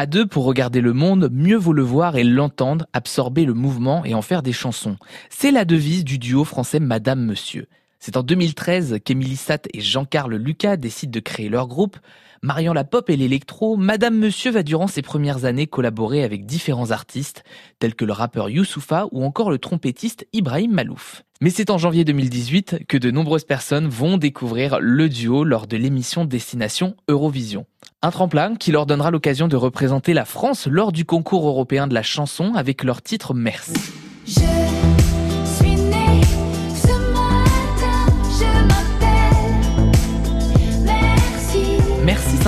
À deux, pour regarder le monde, mieux vaut le voir et l'entendre, absorber le mouvement et en faire des chansons. C'est la devise du duo français Madame Monsieur. C'est en 2013 qu'Émilie Satt et Jean-Carl Lucas décident de créer leur groupe. Mariant la pop et l'électro, Madame Monsieur va durant ses premières années collaborer avec différents artistes, tels que le rappeur Youssoufa ou encore le trompettiste Ibrahim Malouf. Mais c'est en janvier 2018 que de nombreuses personnes vont découvrir le duo lors de l'émission Destination Eurovision. Un tremplin qui leur donnera l'occasion de représenter la France lors du concours européen de la chanson avec leur titre Merci.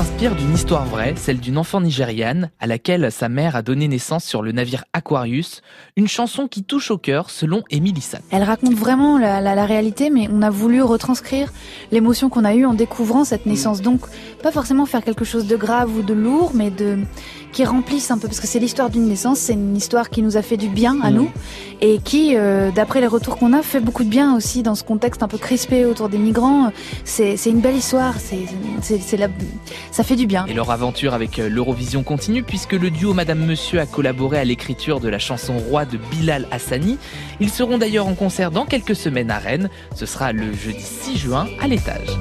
S'inspire d'une histoire vraie, celle d'une enfant nigériane à laquelle sa mère a donné naissance sur le navire Aquarius, une chanson qui touche au cœur selon Emily Satt. Elle raconte vraiment la, réalité, mais on a voulu retranscrire l'émotion qu'on a eue en découvrant cette naissance. Donc, pas forcément faire quelque chose de grave ou de lourd, mais de qui remplissent un peu, parce que c'est l'histoire d'une naissance, c'est une histoire qui nous a fait du bien à nous, et qui, euh, d'après les retours qu'on a, fait beaucoup de bien aussi dans ce contexte un peu crispé autour des migrants. C'est une belle histoire, c'est la ça fait du bien. Et leur aventure avec euh, l'Eurovision continue puisque le duo Madame Monsieur a collaboré à l'écriture de la chanson Roi de Bilal Hassani. Ils seront d'ailleurs en concert dans quelques semaines à Rennes. Ce sera le jeudi 6 juin à l'étage.